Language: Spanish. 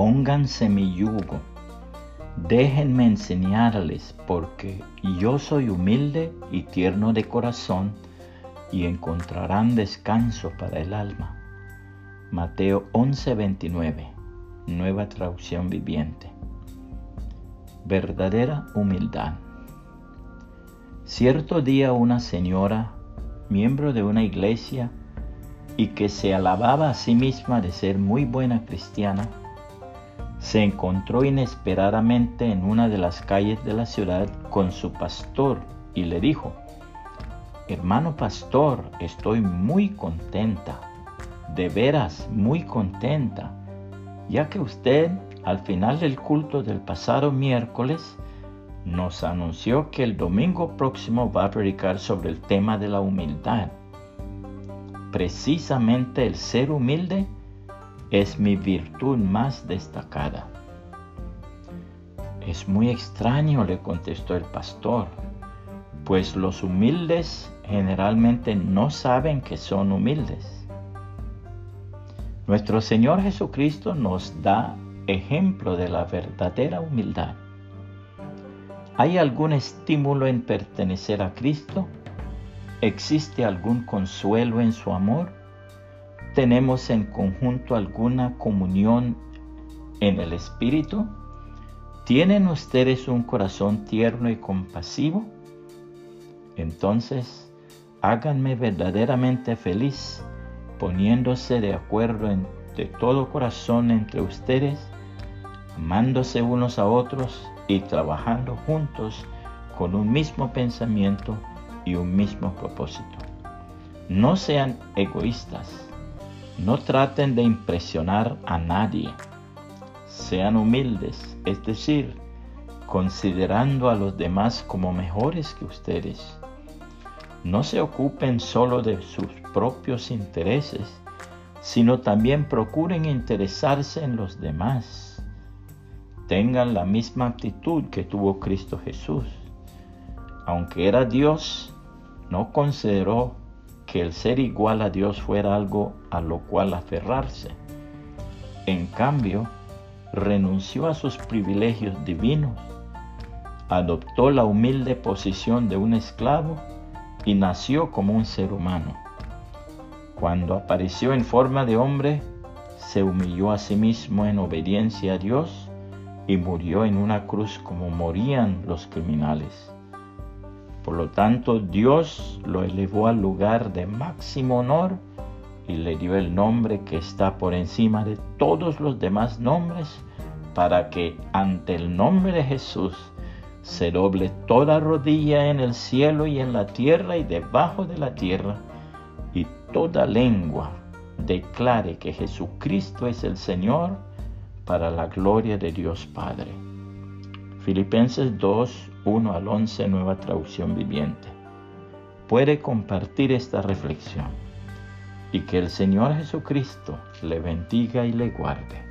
pónganse mi yugo, déjenme enseñarles, porque yo soy humilde y tierno de corazón, y encontrarán descanso para el alma. Mateo 11:29, nueva traducción viviente. Verdadera humildad. Cierto día una señora, miembro de una iglesia, y que se alababa a sí misma de ser muy buena cristiana, se encontró inesperadamente en una de las calles de la ciudad con su pastor y le dijo, Hermano pastor, estoy muy contenta, de veras muy contenta, ya que usted al final del culto del pasado miércoles nos anunció que el domingo próximo va a predicar sobre el tema de la humildad. Precisamente el ser humilde es mi virtud más destacada. Es muy extraño, le contestó el pastor, pues los humildes generalmente no saben que son humildes. Nuestro Señor Jesucristo nos da ejemplo de la verdadera humildad. ¿Hay algún estímulo en pertenecer a Cristo? ¿Existe algún consuelo en su amor? ¿Tenemos en conjunto alguna comunión en el Espíritu? ¿Tienen ustedes un corazón tierno y compasivo? Entonces, háganme verdaderamente feliz poniéndose de acuerdo en, de todo corazón entre ustedes, amándose unos a otros y trabajando juntos con un mismo pensamiento y un mismo propósito. No sean egoístas no traten de impresionar a nadie. Sean humildes, es decir, considerando a los demás como mejores que ustedes. No se ocupen solo de sus propios intereses, sino también procuren interesarse en los demás. Tengan la misma actitud que tuvo Cristo Jesús. Aunque era Dios, no consideró que el ser igual a Dios fuera algo a lo cual aferrarse. En cambio, renunció a sus privilegios divinos, adoptó la humilde posición de un esclavo y nació como un ser humano. Cuando apareció en forma de hombre, se humilló a sí mismo en obediencia a Dios y murió en una cruz como morían los criminales. Por lo tanto, Dios lo elevó al lugar de máximo honor y le dio el nombre que está por encima de todos los demás nombres, para que ante el nombre de Jesús se doble toda rodilla en el cielo y en la tierra y debajo de la tierra, y toda lengua declare que Jesucristo es el Señor para la gloria de Dios Padre. Filipenses 2, 1 al 11, nueva traducción viviente. Puede compartir esta reflexión y que el Señor Jesucristo le bendiga y le guarde.